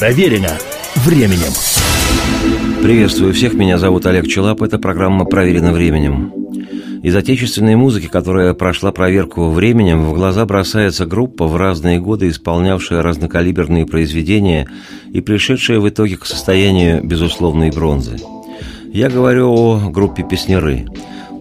Проверено временем. Приветствую всех, меня зовут Олег Челап, это программа «Проверено временем». Из отечественной музыки, которая прошла проверку временем, в глаза бросается группа, в разные годы исполнявшая разнокалиберные произведения и пришедшая в итоге к состоянию безусловной бронзы. Я говорю о группе «Песнеры»,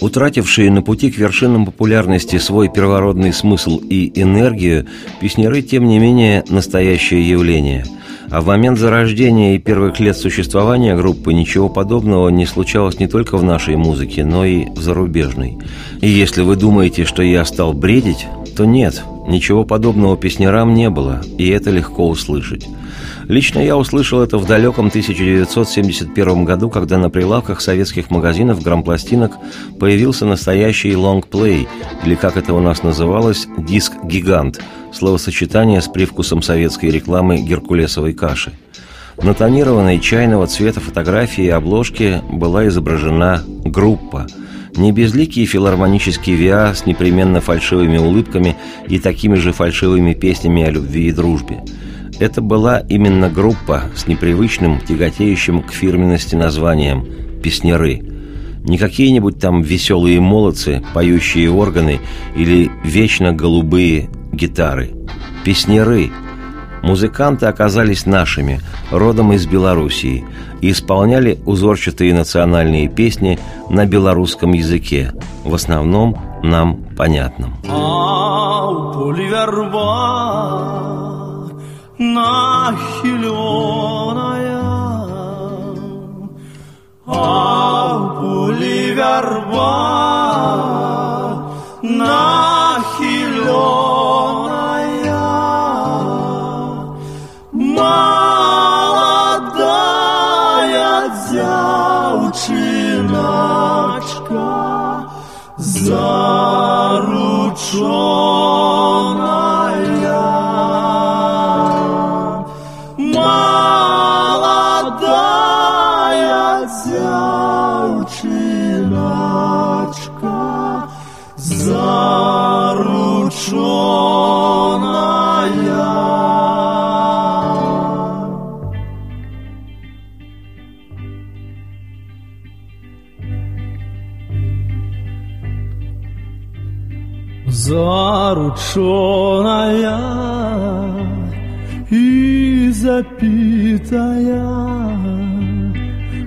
Утратившие на пути к вершинам популярности свой первородный смысл и энергию, песняры, тем не менее, настоящее явление. А в момент зарождения и первых лет существования группы ничего подобного не случалось не только в нашей музыке, но и в зарубежной. И если вы думаете, что я стал бредить, то нет, ничего подобного песнярам не было, и это легко услышать. Лично я услышал это в далеком 1971 году, когда на прилавках советских магазинов грампластинок появился настоящий лонгплей, или как это у нас называлось, диск-гигант, словосочетание с привкусом советской рекламы геркулесовой каши. На тонированной чайного цвета фотографии и обложке была изображена группа – не безликий филармонический ВИА с непременно фальшивыми улыбками и такими же фальшивыми песнями о любви и дружбе – это была именно группа с непривычным, тяготеющим к фирменности названием «Песняры». Не какие-нибудь там веселые молодцы, поющие органы или вечно голубые гитары. Песняры. Музыканты оказались нашими, родом из Белоруссии, и исполняли узорчатые национальные песни на белорусском языке, в основном нам понятном. верба нахиленная, девчиночка зарученная. Зарученная и запитая,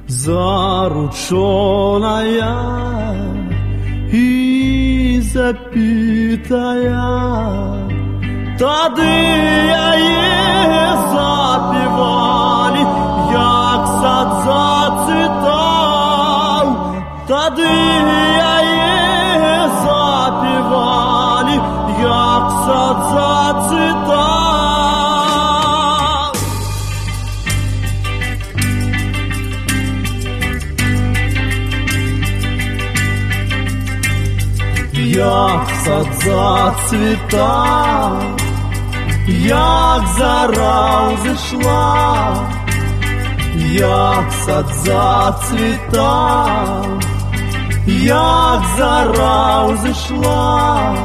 зарученная и запитая, Тады яе запівали, як сад зацвітав, Тады яе запівали, як сад зацвітав. Як сад зацвітав, як зара зійшла, як сад зацвітав, як зара зійшла,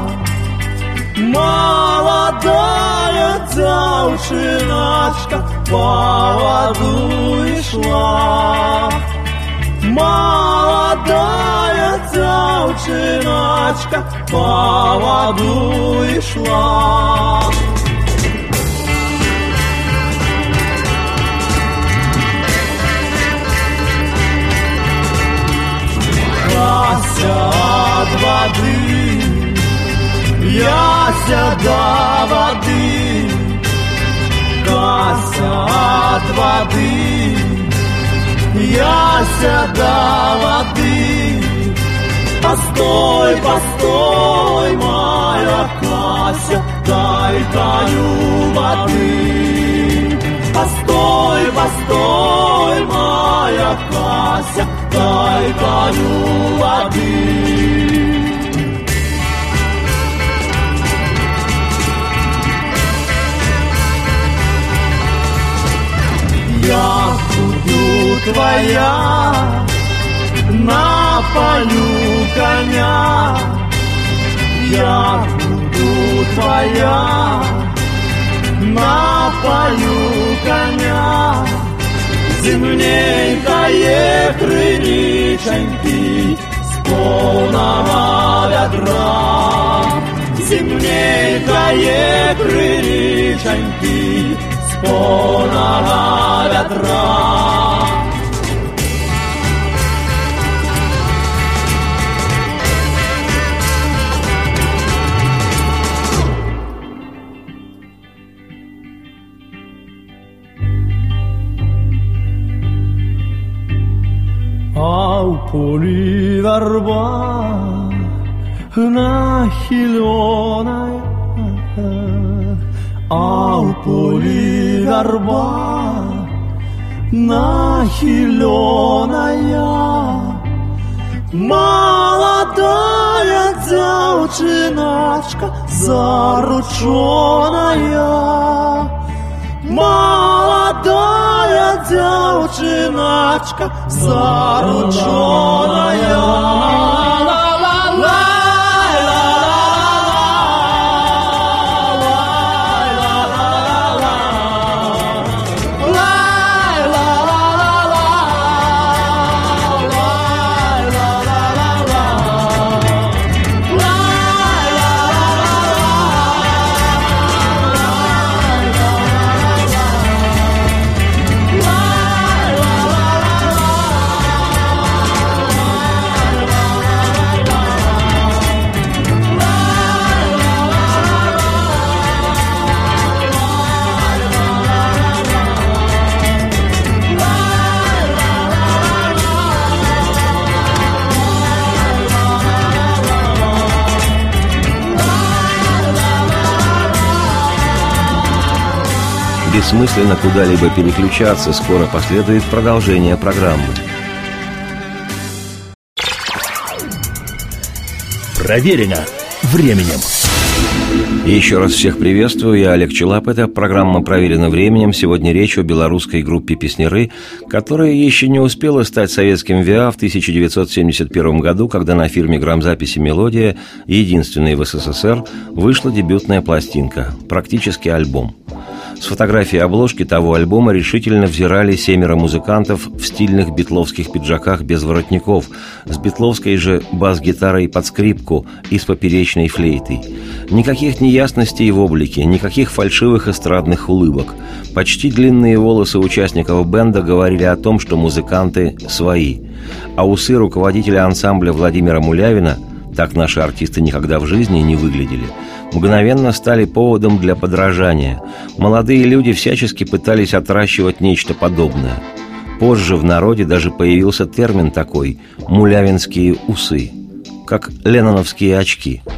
молодая дзяўчыначка по воду ішла. Молодая дзяўчыначка по воду ішла. Вася от воды, яся до воды, Кася от воды, яся до воды. Постой, постой, моя Кася, дай таю воды. Постой, постой, моя Кася, дай таю воды. Я буду твоя на полю коня. Я буду твоя на полю коня, Земненькое крылеченьки с полного ведра. Земненькое крылеченьки с полного ведра. поле верба нахиленная, а у поле верба нахиленая. Молодая девчиначка зарученная, Молодая девчиначка зарученная бессмысленно куда-либо переключаться, скоро последует продолжение программы. Проверено временем. Еще раз всех приветствую, я Олег Челап. Это программа «Проверено временем». Сегодня речь о белорусской группе «Песнеры», которая еще не успела стать советским ВИА в 1971 году, когда на фирме грамзаписи «Мелодия», единственной в СССР, вышла дебютная пластинка, практически альбом – с фотографией обложки того альбома решительно взирали семеро музыкантов в стильных битловских пиджаках без воротников, с битловской же бас-гитарой под скрипку и с поперечной флейтой. Никаких неясностей в облике, никаких фальшивых эстрадных улыбок. Почти длинные волосы участников бенда говорили о том, что музыканты свои. А усы руководителя ансамбля Владимира Мулявина – так наши артисты никогда в жизни не выглядели – мгновенно стали поводом для подражания. Молодые люди всячески пытались отращивать нечто подобное. Позже в народе даже появился термин такой «мулявинские усы», как ленноновские очки –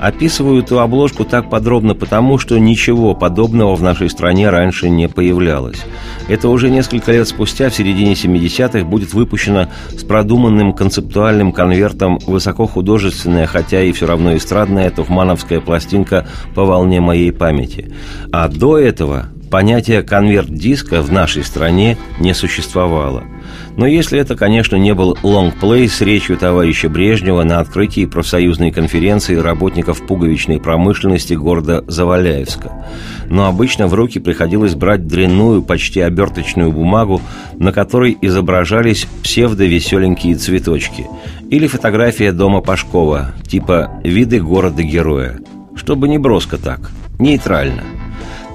Описываю эту обложку так подробно потому, что ничего подобного в нашей стране раньше не появлялось. Это уже несколько лет спустя, в середине 70-х, будет выпущено с продуманным концептуальным конвертом высокохудожественная, хотя и все равно эстрадная тухмановская пластинка по волне моей памяти. А до этого понятие конверт-диска в нашей стране не существовало – но если это, конечно, не был лонгплей с речью товарища Брежнева на открытии профсоюзной конференции работников пуговичной промышленности города Заваляевска. Но обычно в руки приходилось брать дрянную, почти оберточную бумагу, на которой изображались псевдовеселенькие цветочки. Или фотография дома Пашкова, типа «Виды города-героя». Чтобы не броско так, нейтрально –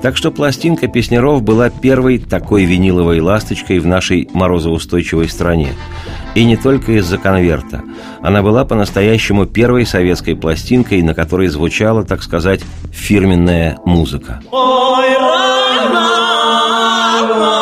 так что пластинка песнеров была первой такой виниловой ласточкой в нашей морозоустойчивой стране. И не только из-за конверта. Она была по-настоящему первой советской пластинкой, на которой звучала, так сказать, фирменная музыка. Ой, Ivana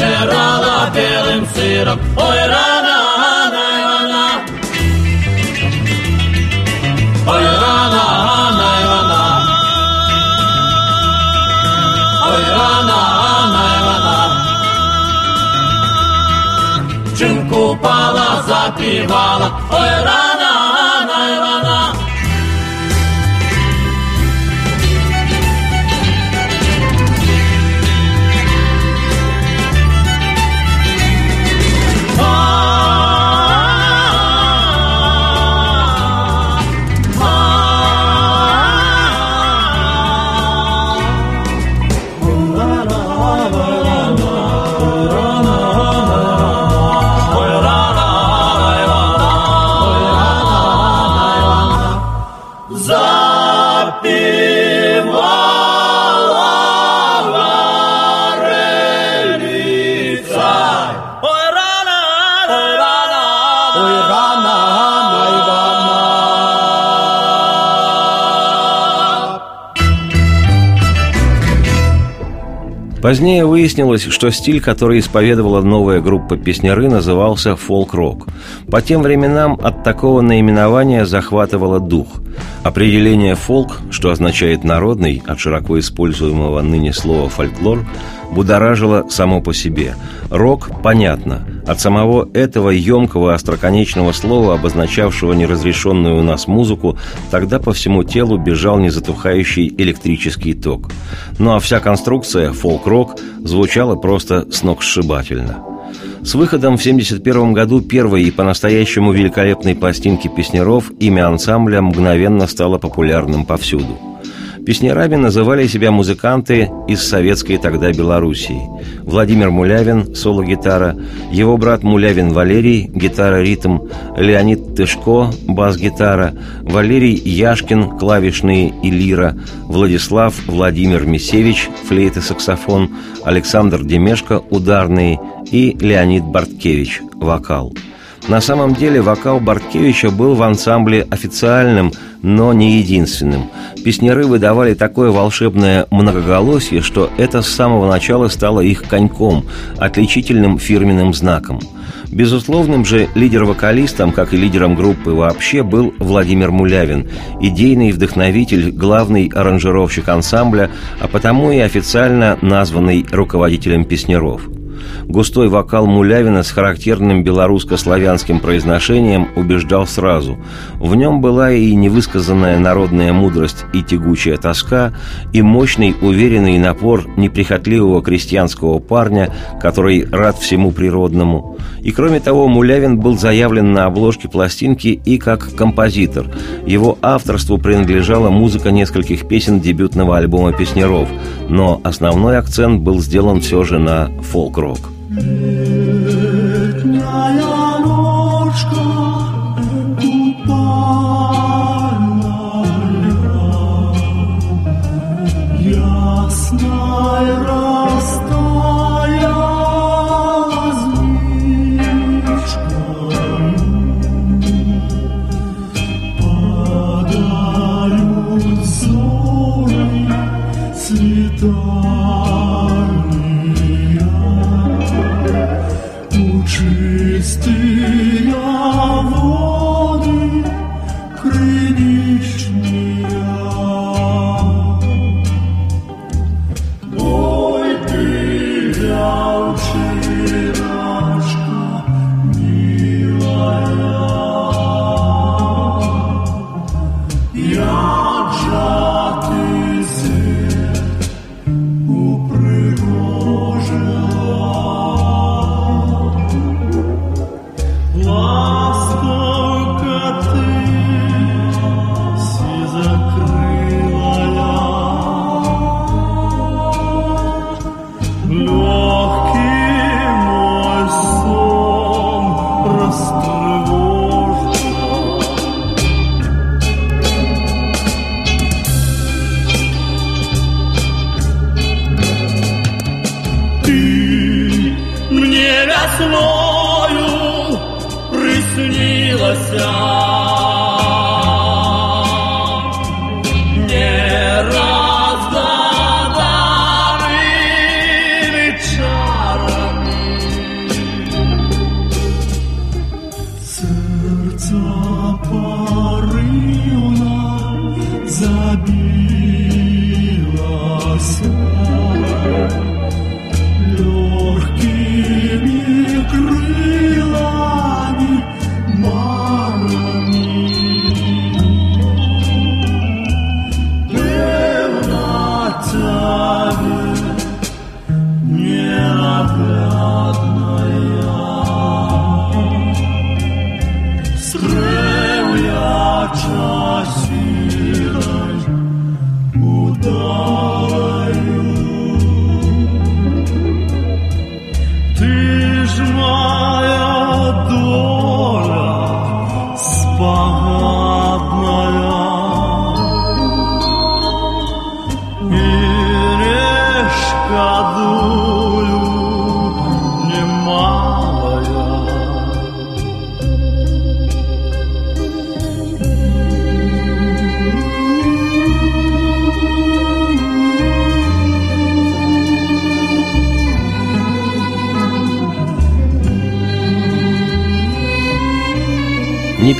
Вчерала белым сыром, ой, рано, рано, рано. Ой, рано, рано, рано. Ой, рано, Чим купала, запівала, ой, рана, Позднее выяснилось, что стиль, который исповедовала новая группа песняры, назывался фолк-рок. По тем временам от такого наименования захватывало дух. Определение «фолк», что означает «народный», от широко используемого ныне слова «фольклор», будоражило само по себе. Рок – понятно. От самого этого емкого остроконечного слова, обозначавшего неразрешенную у нас музыку, тогда по всему телу бежал незатухающий электрический ток. Ну а вся конструкция, фолк-рок, звучала просто сногсшибательно. С выходом в 1971 году первой и по-настоящему великолепной пластинки песнеров имя ансамбля мгновенно стало популярным повсюду – Песнярами называли себя музыканты из советской тогда Белоруссии. Владимир Мулявин, соло-гитара, его брат Мулявин Валерий, гитара-ритм, Леонид Тышко, бас-гитара, Валерий Яшкин, клавишные и лира, Владислав Владимир Мисевич, флейта-саксофон, Александр Демешко, ударные и Леонид Барткевич, вокал – на самом деле вокал Барткевича был в ансамбле официальным, но не единственным. Песняры выдавали такое волшебное многоголосие, что это с самого начала стало их коньком, отличительным фирменным знаком. Безусловным же лидер-вокалистом, как и лидером группы вообще, был Владимир Мулявин, идейный вдохновитель, главный аранжировщик ансамбля, а потому и официально названный руководителем песняров – Густой вокал Мулявина с характерным белорусско-славянским произношением убеждал сразу. В нем была и невысказанная народная мудрость и тягучая тоска, и мощный уверенный напор неприхотливого крестьянского парня, который рад всему природному. И кроме того, Мулявин был заявлен на обложке пластинки и как композитор. Его авторству принадлежала музыка нескольких песен дебютного альбома «Песнеров», но основной акцент был сделан все же на фолк-рок. Летняя Весною приснилась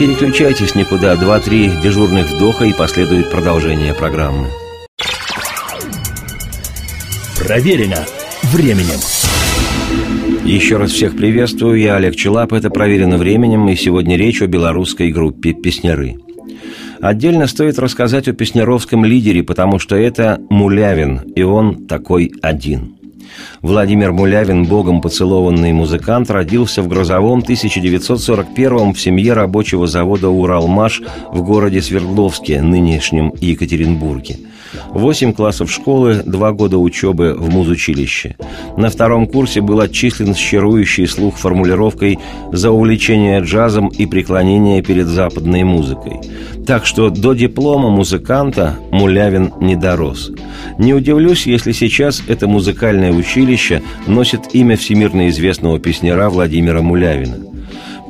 переключайтесь никуда, два-три дежурных вдоха и последует продолжение программы. Проверено временем. Еще раз всех приветствую, я Олег Челап, это «Проверено временем», и сегодня речь о белорусской группе «Песняры». Отдельно стоит рассказать о песнyaровском лидере, потому что это Мулявин, и он такой один. Владимир Мулявин, богом поцелованный музыкант, родился в грозовом 1941 в семье рабочего завода «Уралмаш» в городе Свердловске, нынешнем Екатеринбурге. Восемь классов школы, два года учебы в музучилище. На втором курсе был отчислен с чарующей слух формулировкой «за увлечение джазом и преклонение перед западной музыкой». Так что до диплома музыканта Мулявин не дорос. Не удивлюсь, если сейчас это музыкальное училище носит имя всемирно известного песняра Владимира Мулявина.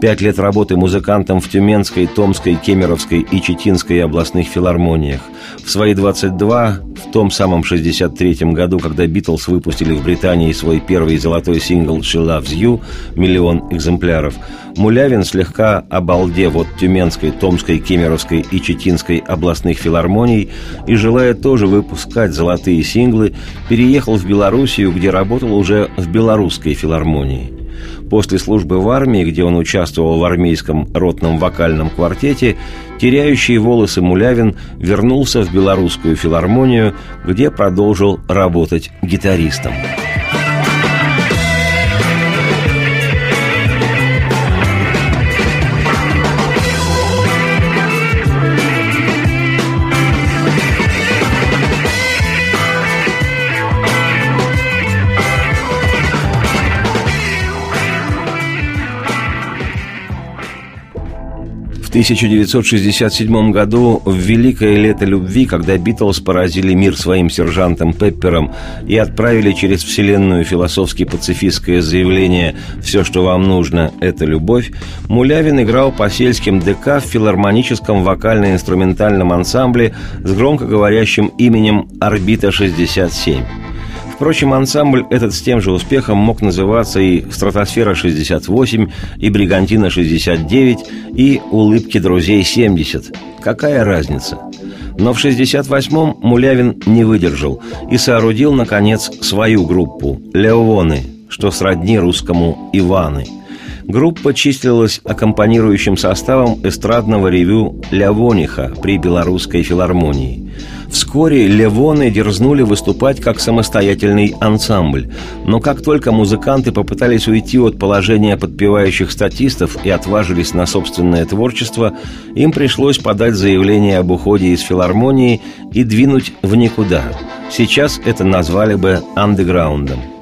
Пять лет работы музыкантом в Тюменской, Томской, Кемеровской и Читинской областных филармониях. В свои 22, в том самом 63-м году, когда Битлз выпустили в Британии свой первый золотой сингл «She Loves You» миллион экземпляров, Мулявин, слегка обалдев от Тюменской, Томской, Кемеровской и Читинской областных филармоний и желая тоже выпускать золотые синглы, переехал в Белоруссию, где работал уже в Белорусской филармонии. После службы в армии, где он участвовал в армейском ротном вокальном квартете, теряющий волосы Мулявин вернулся в белорусскую филармонию, где продолжил работать гитаристом. 1967 году, в великое лето любви, когда Битлз поразили мир своим сержантом Пеппером и отправили через вселенную философски-пацифистское заявление «Все, что вам нужно, это любовь», Мулявин играл по сельским ДК в филармоническом вокально-инструментальном ансамбле с громкоговорящим именем «Орбита-67». Впрочем, ансамбль этот с тем же успехом мог называться и «Стратосфера-68», и «Бригантина-69», и «Улыбки друзей-70». Какая разница? Но в 68-м Мулявин не выдержал и соорудил, наконец, свою группу «Леоны», что сродни русскому «Иваны». Группа числилась аккомпанирующим составом эстрадного ревю «Лявониха» при Белорусской филармонии – Вскоре Левоны дерзнули выступать как самостоятельный ансамбль. Но как только музыканты попытались уйти от положения подпевающих статистов и отважились на собственное творчество, им пришлось подать заявление об уходе из филармонии и двинуть в никуда. Сейчас это назвали бы андеграундом.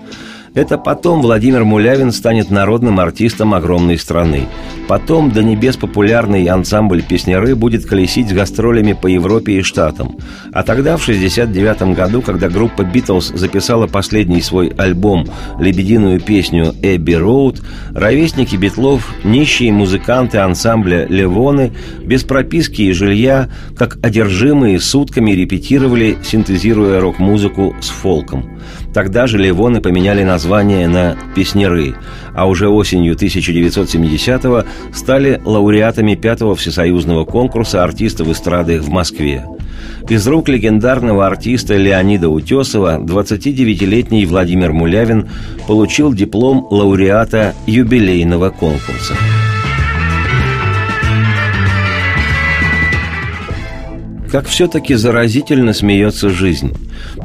Это потом Владимир Мулявин станет народным артистом огромной страны. Потом до небес популярный ансамбль «Песняры» будет колесить с гастролями по Европе и Штатам. А тогда, в 1969 году, когда группа «Битлз» записала последний свой альбом «Лебединую песню «Эбби Роуд», ровесники Битлов, нищие музыканты ансамбля «Левоны», без прописки и жилья, как одержимые сутками репетировали, синтезируя рок-музыку с фолком. Тогда же Левоны поменяли название на «Песняры», а уже осенью 1970-го стали лауреатами пятого всесоюзного конкурса артистов эстрады в Москве. Из рук легендарного артиста Леонида Утесова 29-летний Владимир Мулявин получил диплом лауреата юбилейного конкурса. Как все-таки заразительно смеется жизнь.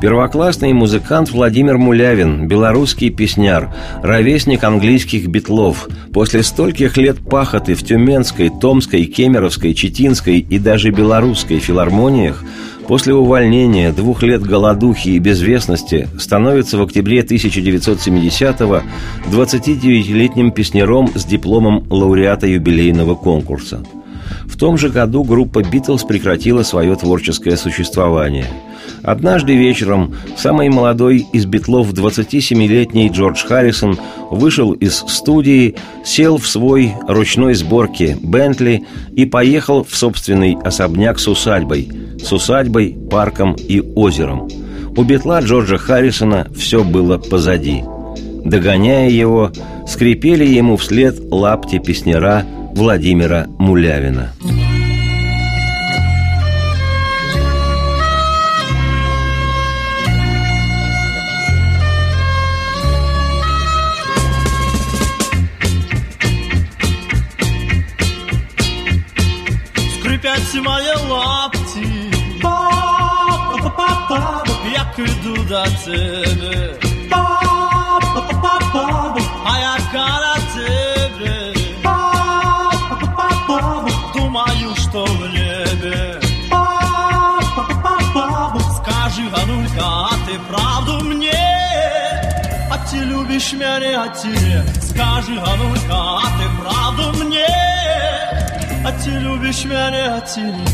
Первоклассный музыкант Владимир Мулявин, белорусский песняр, ровесник английских битлов, после стольких лет пахоты в Тюменской, Томской, Кемеровской, Читинской и даже белорусской филармониях После увольнения, двух лет голодухи и безвестности становится в октябре 1970-го 29-летним песняром с дипломом лауреата юбилейного конкурса – в том же году группа «Битлз» прекратила свое творческое существование. Однажды вечером самый молодой из битлов 27-летний Джордж Харрисон вышел из студии, сел в свой ручной сборке «Бентли» и поехал в собственный особняк с усадьбой, с усадьбой, парком и озером. У битла Джорджа Харрисона все было позади. Догоняя его, скрипели ему вслед лапти песнера – Владимира Мулявина. Скрипять мои лапти. Як іду до тебе А яка на тебе меня, а тебе Скажи, Ганулька, а ты правду мне А ты любишь меня, а тебе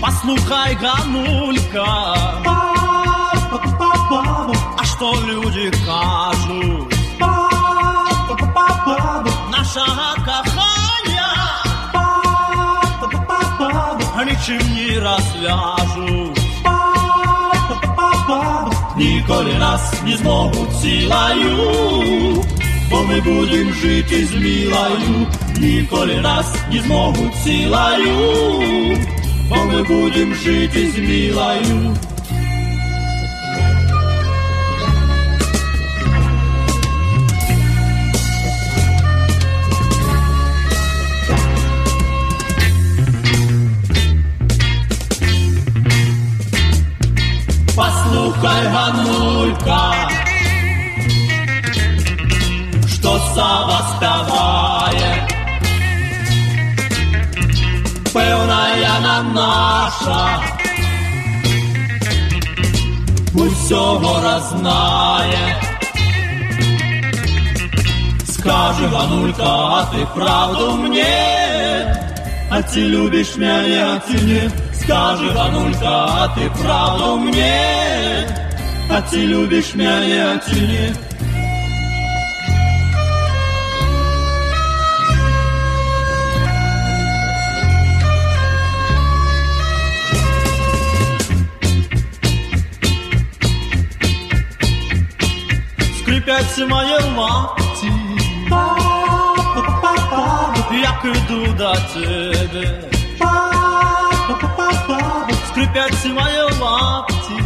Послухай, Ганулька, а что люди кажуть? Нашого кохання нічим не розв'яжуть. Ніколи нас не зможуть силою, бо ми будем жити з милою. Ніколи нас не зможуть силою, бо ми будем жити з милою. Наша усього знає. Скажи, Ганулька, а ты правду мне? А ты любишь меня, а ты не? Скажи, Ганулька, а ты правду мне? А ты любишь меня, а ты не? üretime yılma Якийду до тебе Скрипять мої лапті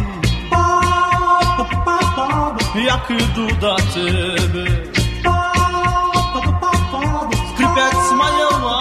Як іду до тебе Скрипять мої лапті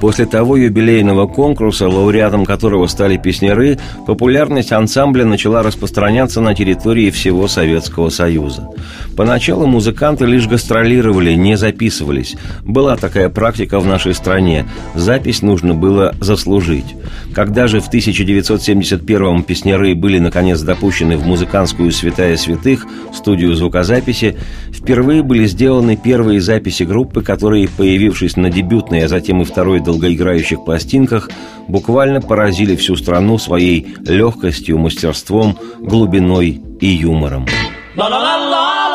После того юбилейного конкурса, лауреатом которого стали песняры, популярность ансамбля начала распространяться на территории всего Советского Союза. Поначалу музыканты лишь гастролировали, не записывались. Была такая практика в нашей стране. Запись нужно было заслужить. Когда же в 1971-м песняры были наконец допущены в музыкантскую «Святая святых» студию звукозаписи, впервые были сделаны первые записи группы, которые, появившись на дебютной, а затем и второй долгоиграющих пластинках, буквально поразили всю страну своей легкостью, мастерством, глубиной и юмором. La la la la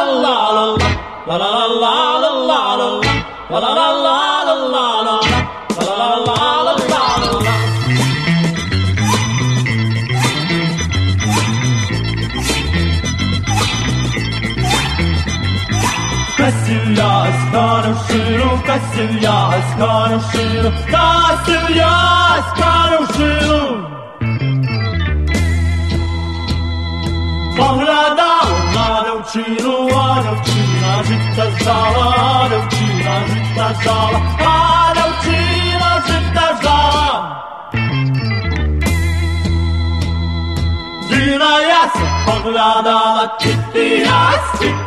Kasim ya askanım şiru Kasim ya askanım şiru Kasim ya askanım şiru Ținăjită zala, ținăjită zala, adă ținăjită zala. Dinaia se pogleda na čiti jaz, čiti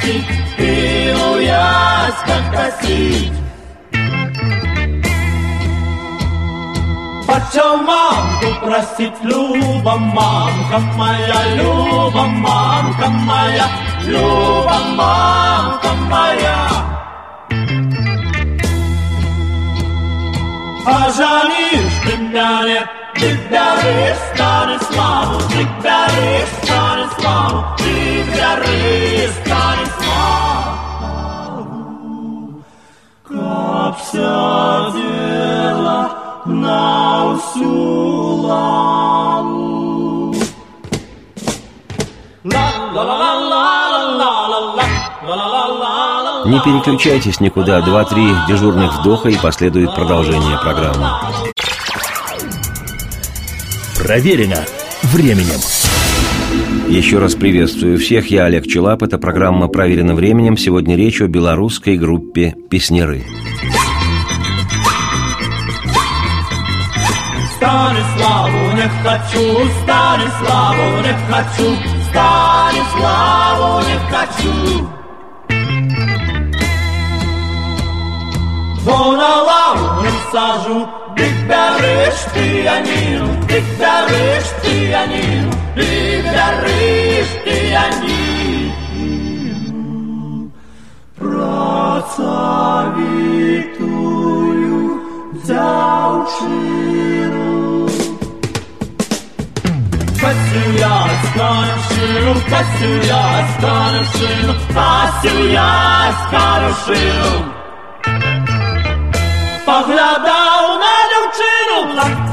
платить, ты у ясках просить. Почем мамку просить, Люба, мамка моя, Люба, мамка моя, Люба, мамка моя. Пожалеешь ты меня, нет, ты горишь, старый славу, ты горишь, старый славу, ты не переключайтесь никуда, два-три дежурных вдоха и последует продолжение программы. Проверено временем. Еще раз приветствую всех, я Олег Челап, это программа «Проверено временем». Сегодня речь о белорусской группе «Песняры». Станиславу не хочу, Станиславу не хочу, Станиславу не хочу. Бо на лаву не сажу, guitarrist, pianino, guitarrist, pianino, guitarrist, pianino. Працавітую дзяўчыну. Касю я скаршину, касю я скаршину, касю я скаршину. Поглядаў на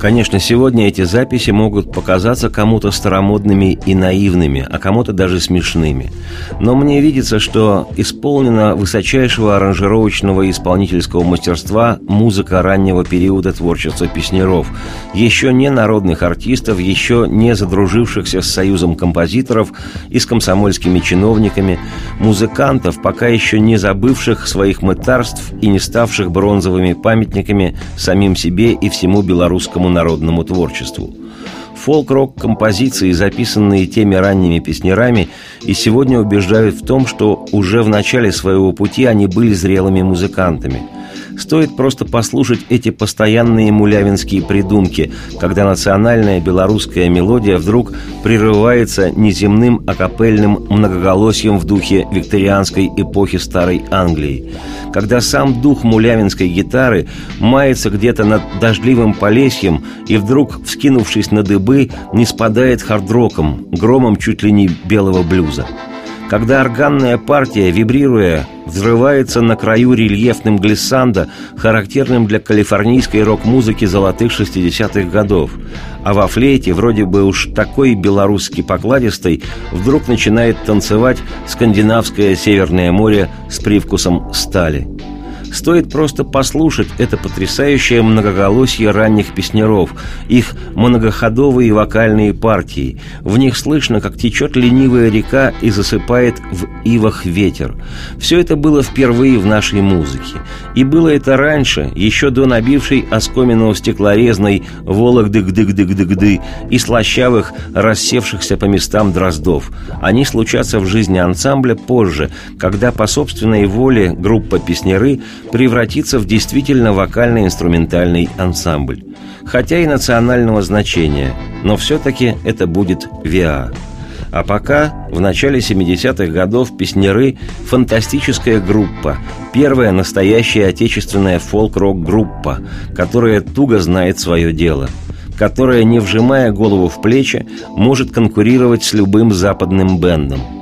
Конечно, сегодня эти записи могут показаться кому-то старомодными и наивными, а кому-то даже смешными. Но мне видится, что исполнена высочайшего аранжировочного и исполнительского мастерства музыка раннего периода творчества песнеров, еще не народных артистов, еще не задружившихся с союзом композиторов и с комсомольскими чиновниками, музыкантов, пока еще не забывших своих мытарств и не ставших бронзовыми памятниками самим себе и всему белорусскому народному творчеству. Фолк-рок композиции, записанные теми ранними песнярами, и сегодня убеждают в том, что уже в начале своего пути они были зрелыми музыкантами – Стоит просто послушать эти постоянные мулявинские придумки, когда национальная белорусская мелодия вдруг прерывается неземным акапельным многоголосием в духе викторианской эпохи Старой Англии, когда сам дух мулявинской гитары мается где-то над дождливым полесьем и вдруг, вскинувшись на дыбы, не спадает хардроком, громом чуть ли не белого блюза когда органная партия, вибрируя, взрывается на краю рельефным глиссанда, характерным для калифорнийской рок-музыки золотых 60-х годов, а во флейте, вроде бы уж такой белорусский покладистой, вдруг начинает танцевать скандинавское Северное море с привкусом стали – Стоит просто послушать это потрясающее многоголосие ранних песняров, их многоходовые вокальные партии. В них слышно, как течет ленивая река и засыпает в ивах ветер. Все это было впервые в нашей музыке. И было это раньше, еще до набившей оскоменного стеклорезной «Волок-дык-дык-дык-дык-ды» и слащавых, рассевшихся по местам дроздов. Они случатся в жизни ансамбля позже, когда по собственной воле группа песняры превратиться в действительно вокально-инструментальный ансамбль. Хотя и национального значения, но все-таки это будет ВИА. А пока, в начале 70-х годов, песняры – фантастическая группа, первая настоящая отечественная фолк-рок-группа, которая туго знает свое дело – которая, не вжимая голову в плечи, может конкурировать с любым западным бендом.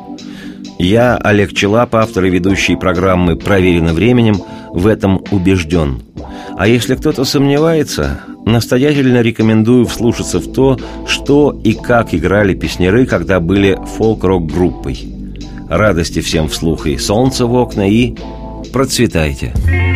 Я, Олег Челап, автор и ведущий программы «Проверено временем», в этом убежден. А если кто-то сомневается, настоятельно рекомендую вслушаться в то, что и как играли песняры, когда были фолк-рок-группой. Радости всем вслух и солнце в окна, и процветайте! Процветайте!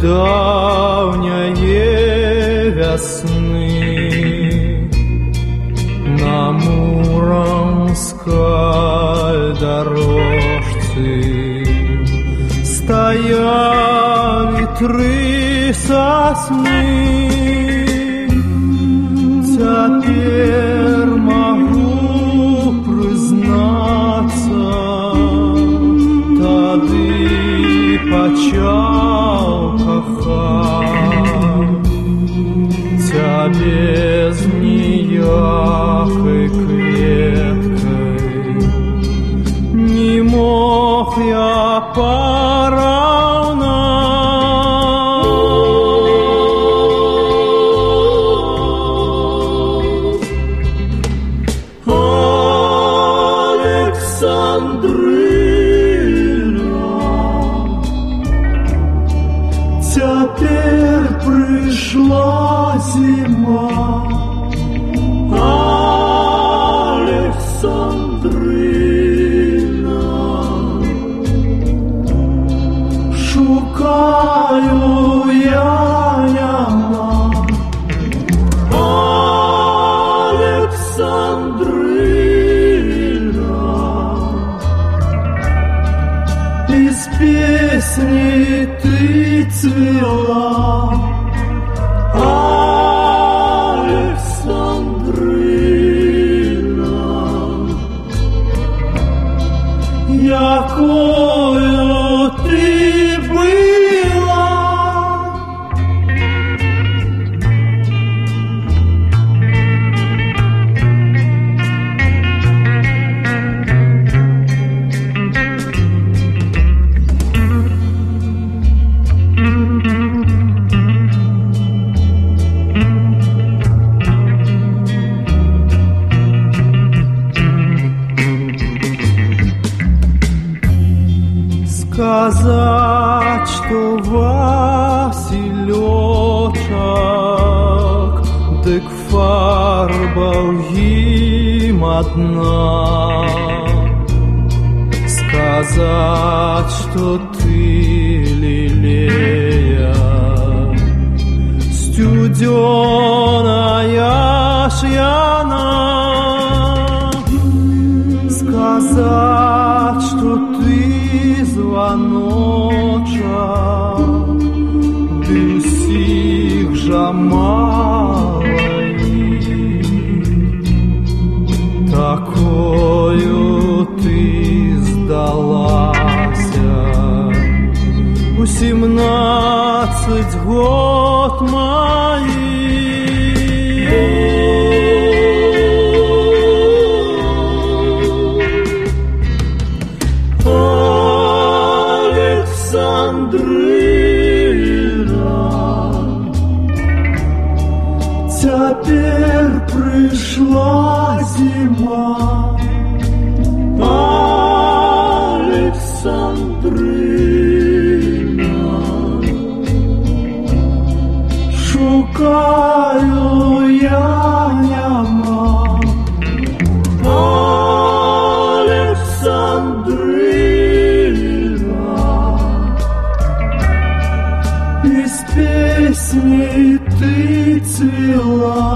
Давняя весны на Муромской дорожке стояли три сосны. шукаю я яма Александрина Из песни ты цвела. одна Сказать, что ты лилея Студеная шья. still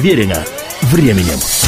проверено временем.